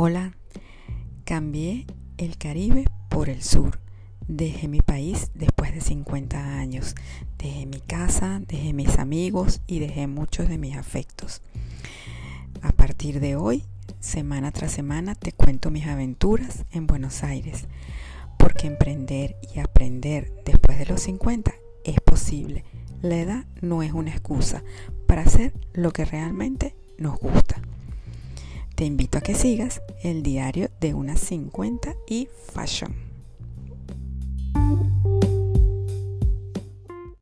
Hola, cambié el Caribe por el sur. Dejé mi país después de 50 años. Dejé mi casa, dejé mis amigos y dejé muchos de mis afectos. A partir de hoy, semana tras semana, te cuento mis aventuras en Buenos Aires. Porque emprender y aprender después de los 50 es posible. La edad no es una excusa para hacer lo que realmente nos gusta. Te invito a que sigas el diario de unas 50 y Fashion.